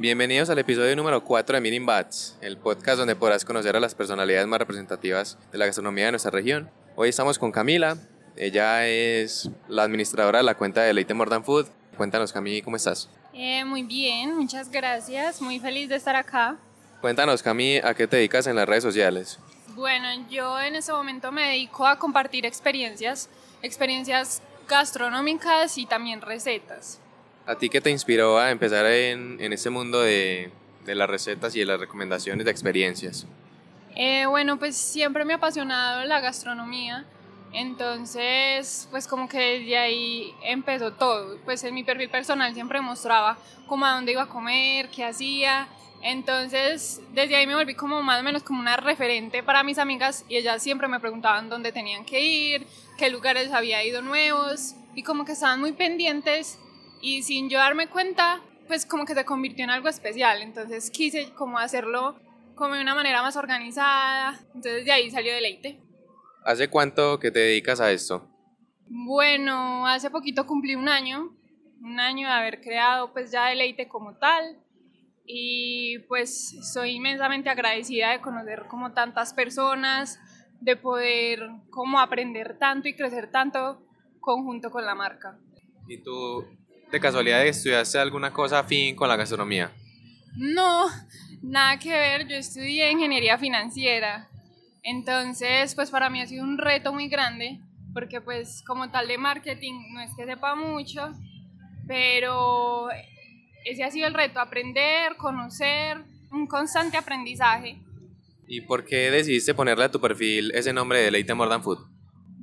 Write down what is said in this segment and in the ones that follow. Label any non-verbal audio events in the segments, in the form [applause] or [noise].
Bienvenidos al episodio número 4 de Meeting Bats, el podcast donde podrás conocer a las personalidades más representativas de la gastronomía de nuestra región. Hoy estamos con Camila, ella es la administradora de la cuenta de Leite More Than Food. Cuéntanos, Cami, ¿cómo estás? Eh, muy bien, muchas gracias, muy feliz de estar acá. Cuéntanos, Cami, ¿a qué te dedicas en las redes sociales? Bueno, yo en este momento me dedico a compartir experiencias, experiencias gastronómicas y también recetas. ¿A ti qué te inspiró a empezar en, en este mundo de, de, las recetas y de las recomendaciones de experiencias? Eh, bueno, pues siempre me ha apasionado la gastronomía, entonces pues como que desde ahí empezó todo. Pues en mi perfil personal siempre mostraba cómo a dónde iba a comer, qué hacía, entonces, desde ahí me volví como más o menos como una referente para mis amigas y ellas siempre me preguntaban dónde tenían que ir, qué lugares había ido nuevos y como que estaban muy pendientes y sin yo darme cuenta, pues como que se convirtió en algo especial. Entonces quise como hacerlo como de una manera más organizada. Entonces de ahí salió Deleite. ¿Hace cuánto que te dedicas a esto? Bueno, hace poquito cumplí un año, un año de haber creado pues ya Deleite como tal. Y pues soy inmensamente agradecida de conocer como tantas personas, de poder como aprender tanto y crecer tanto conjunto con la marca. ¿Y tú de casualidad estudiaste alguna cosa afín con la gastronomía? No, nada que ver, yo estudié ingeniería financiera. Entonces, pues para mí ha sido un reto muy grande, porque pues como tal de marketing no es que sepa mucho, pero ese ha sido el reto, aprender, conocer, un constante aprendizaje. ¿Y por qué decidiste ponerle a tu perfil ese nombre de Leite More Than Food?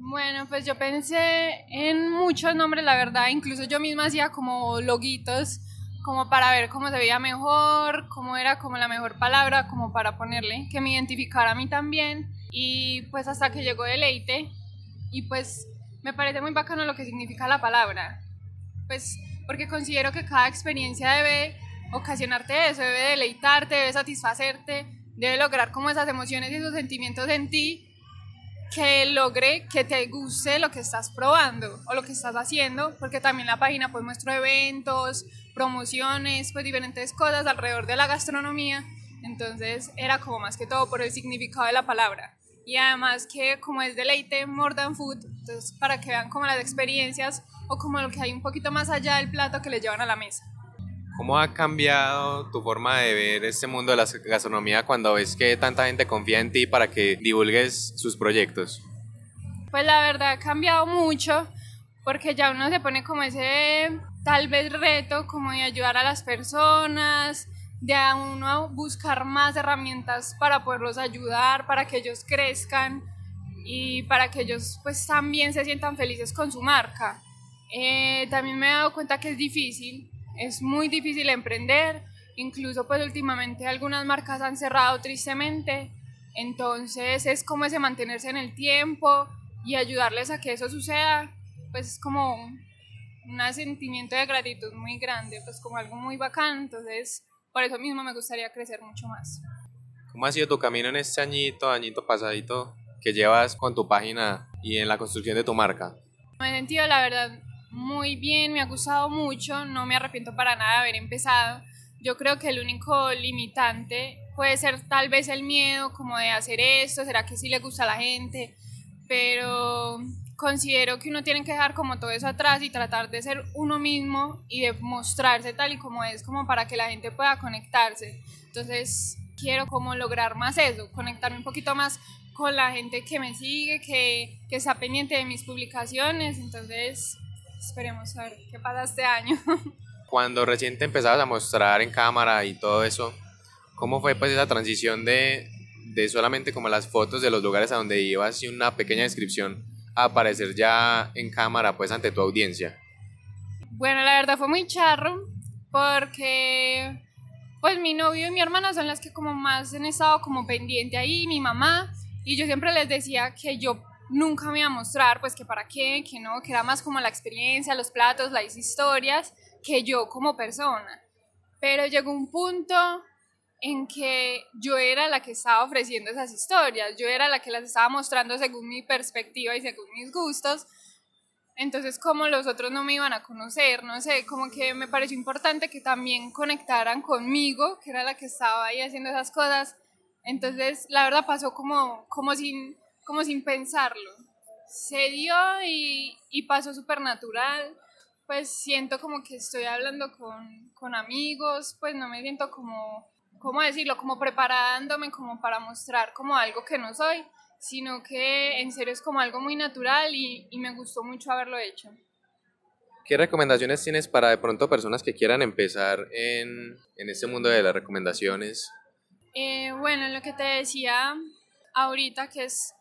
Bueno, pues yo pensé en muchos nombres, la verdad, incluso yo misma hacía como loguitos, como para ver cómo se veía mejor, cómo era como la mejor palabra, como para ponerle, que me identificara a mí también. Y pues hasta que llegó Deleite, y pues me parece muy bacano lo que significa la palabra. Pues porque considero que cada experiencia debe ocasionarte eso, debe deleitarte, debe satisfacerte, debe lograr como esas emociones y esos sentimientos en ti que logre que te guste lo que estás probando o lo que estás haciendo, porque también la página pues muestra eventos, promociones, pues diferentes cosas alrededor de la gastronomía, entonces era como más que todo por el significado de la palabra. Y además que como es deleite, more food, entonces para que vean como las experiencias o como lo que hay un poquito más allá del plato que le llevan a la mesa. ¿Cómo ha cambiado tu forma de ver este mundo de la gastronomía cuando ves que tanta gente confía en ti para que divulgues sus proyectos? Pues la verdad ha cambiado mucho porque ya uno se pone como ese tal vez reto como de ayudar a las personas, de a uno buscar más herramientas para poderlos ayudar, para que ellos crezcan y para que ellos pues también se sientan felices con su marca. Eh, también me he dado cuenta que es difícil, es muy difícil emprender, incluso pues últimamente algunas marcas han cerrado tristemente, entonces es como ese mantenerse en el tiempo y ayudarles a que eso suceda, pues es como un sentimiento de gratitud muy grande, pues como algo muy bacán, entonces por eso mismo me gustaría crecer mucho más. ¿Cómo ha sido tu camino en este añito, añito pasadito que llevas con tu página y en la construcción de tu marca? Me he sentido la verdad muy bien, me ha gustado mucho, no me arrepiento para nada de haber empezado. Yo creo que el único limitante puede ser tal vez el miedo como de hacer esto, será que sí le gusta a la gente, pero considero que uno tiene que dejar como todo eso atrás y tratar de ser uno mismo y de mostrarse tal y como es, como para que la gente pueda conectarse. Entonces, quiero como lograr más eso, conectarme un poquito más con la gente que me sigue, que, que está pendiente de mis publicaciones. Entonces, esperemos a ver qué pasa este año. [laughs] Cuando recién te empezabas a mostrar en cámara y todo eso, ¿cómo fue pues esa transición de, de solamente como las fotos de los lugares a donde ibas y una pequeña descripción a aparecer ya en cámara pues ante tu audiencia? Bueno, la verdad fue muy charro porque pues mi novio y mi hermana son las que como más han estado como pendiente ahí, mi mamá, y yo siempre les decía que yo nunca me iba a mostrar, pues que para qué, que no, que era más como la experiencia, los platos, las historias, que yo como persona. Pero llegó un punto en que yo era la que estaba ofreciendo esas historias, yo era la que las estaba mostrando según mi perspectiva y según mis gustos, entonces como los otros no me iban a conocer, no sé, como que me pareció importante que también conectaran conmigo, que era la que estaba ahí haciendo esas cosas, entonces la verdad pasó como, como, sin, como sin pensarlo, se dio y, y pasó súper natural, pues siento como que estoy hablando con, con amigos, pues no me siento como, ¿cómo decirlo? Como preparándome como para mostrar como algo que no soy, sino que en serio es como algo muy natural y, y, me gustó mucho haberlo hecho. ¿Qué recomendaciones tienes para de pronto personas que quieran empezar en, en este mundo de las recomendaciones? Eh, bueno, lo que te decía ahorita, que es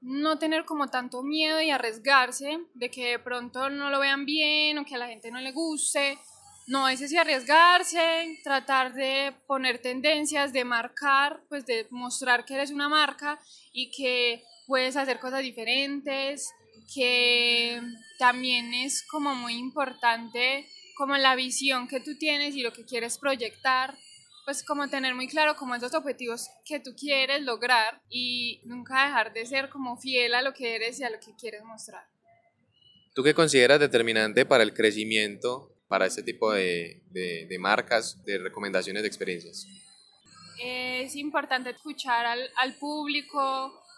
no tener como tanto miedo y arriesgarse de que de pronto no lo vean bien o que a la gente no le guste. No, es sí arriesgarse, tratar de poner tendencias, de marcar, pues de mostrar que eres una marca y que puedes hacer cosas diferentes, que también es como muy importante como la visión que tú tienes y lo que quieres proyectar, pues como tener muy claro como esos objetivos que tú quieres lograr y nunca dejar de ser como fiel a lo que eres y a lo que quieres mostrar. ¿Tú qué consideras determinante para el crecimiento para este tipo de, de, marcas, de recomendaciones de experiencias? Es importante escuchar al, al público,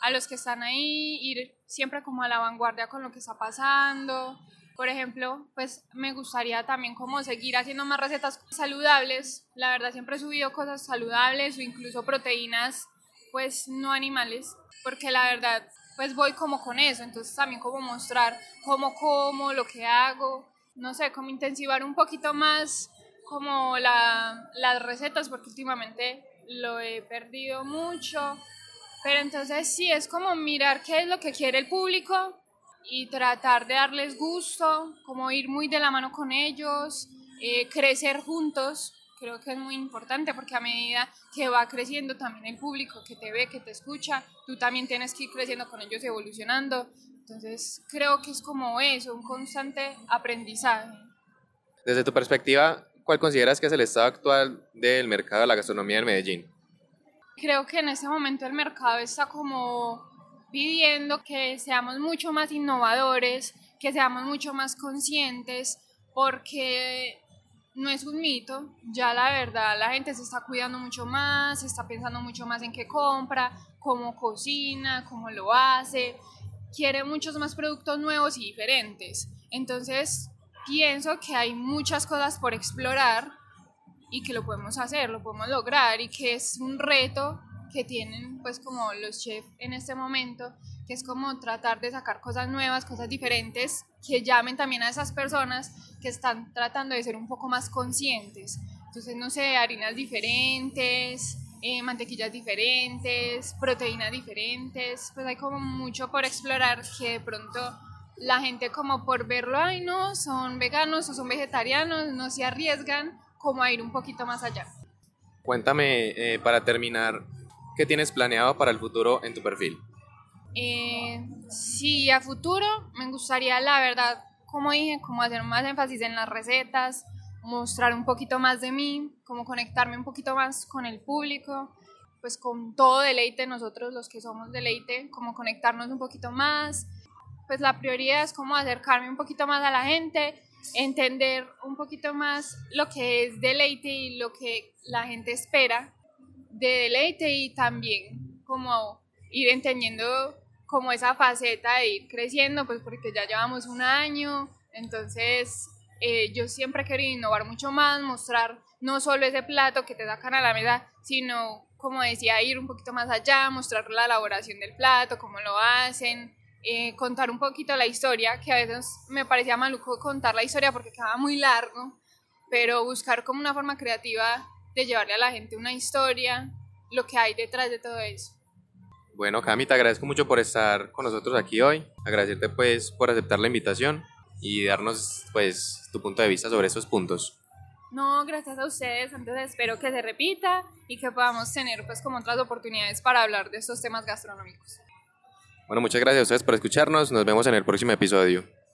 a los que están ahí, ir siempre como a la vanguardia con lo que está pasando. Por ejemplo, pues me gustaría también como seguir haciendo más recetas saludables. La verdad siempre he subido cosas saludables o incluso proteínas pues no animales, porque la verdad pues voy como con eso, entonces también como mostrar cómo como, lo que hago, no sé, como intensivar un poquito más como la, las recetas, porque últimamente lo he perdido mucho. Pero entonces sí, es como mirar qué es lo que quiere el público y tratar de darles gusto, como ir muy de la mano con ellos, eh, crecer juntos. Creo que es muy importante porque a medida que va creciendo también el público que te ve, que te escucha, tú también tienes que ir creciendo con ellos, evolucionando. Entonces creo que es como eso, un constante aprendizaje. Desde tu perspectiva, ¿cuál consideras que es el estado actual del mercado de la gastronomía en Medellín? Creo que en este momento el mercado está como pidiendo que seamos mucho más innovadores, que seamos mucho más conscientes, porque no es un mito, ya la verdad la gente se está cuidando mucho más, está pensando mucho más en qué compra, cómo cocina, cómo lo hace, quiere muchos más productos nuevos y diferentes. Entonces, pienso que hay muchas cosas por explorar y que lo podemos hacer, lo podemos lograr y que es un reto que tienen pues como los chefs en este momento, que es como tratar de sacar cosas nuevas, cosas diferentes, que llamen también a esas personas que están tratando de ser un poco más conscientes. Entonces, no sé, harinas diferentes, eh, mantequillas diferentes, proteínas diferentes, pues hay como mucho por explorar que de pronto la gente como por verlo, ay no, son veganos o son vegetarianos, no se arriesgan como a ir un poquito más allá. Cuéntame, eh, para terminar, ¿qué tienes planeado para el futuro en tu perfil? Eh, sí, a futuro me gustaría, la verdad, como dije, como hacer más énfasis en las recetas, mostrar un poquito más de mí, como conectarme un poquito más con el público, pues con todo deleite, nosotros los que somos deleite, como conectarnos un poquito más. Pues la prioridad es como acercarme un poquito más a la gente, entender un poquito más lo que es deleite y lo que la gente espera de deleite y también como ir entendiendo como esa faceta de ir creciendo, pues porque ya llevamos un año, entonces eh, yo siempre he innovar mucho más, mostrar no solo ese plato que te sacan a la mesa, sino, como decía, ir un poquito más allá, mostrar la elaboración del plato, cómo lo hacen, eh, contar un poquito la historia, que a veces me parecía maluco contar la historia porque quedaba muy largo, pero buscar como una forma creativa de llevarle a la gente una historia, lo que hay detrás de todo eso. Bueno, Cami, te agradezco mucho por estar con nosotros aquí hoy, agradecerte pues por aceptar la invitación y darnos pues tu punto de vista sobre esos puntos. No, gracias a ustedes, entonces espero que se repita y que podamos tener pues como otras oportunidades para hablar de estos temas gastronómicos. Bueno, muchas gracias a ustedes por escucharnos, nos vemos en el próximo episodio.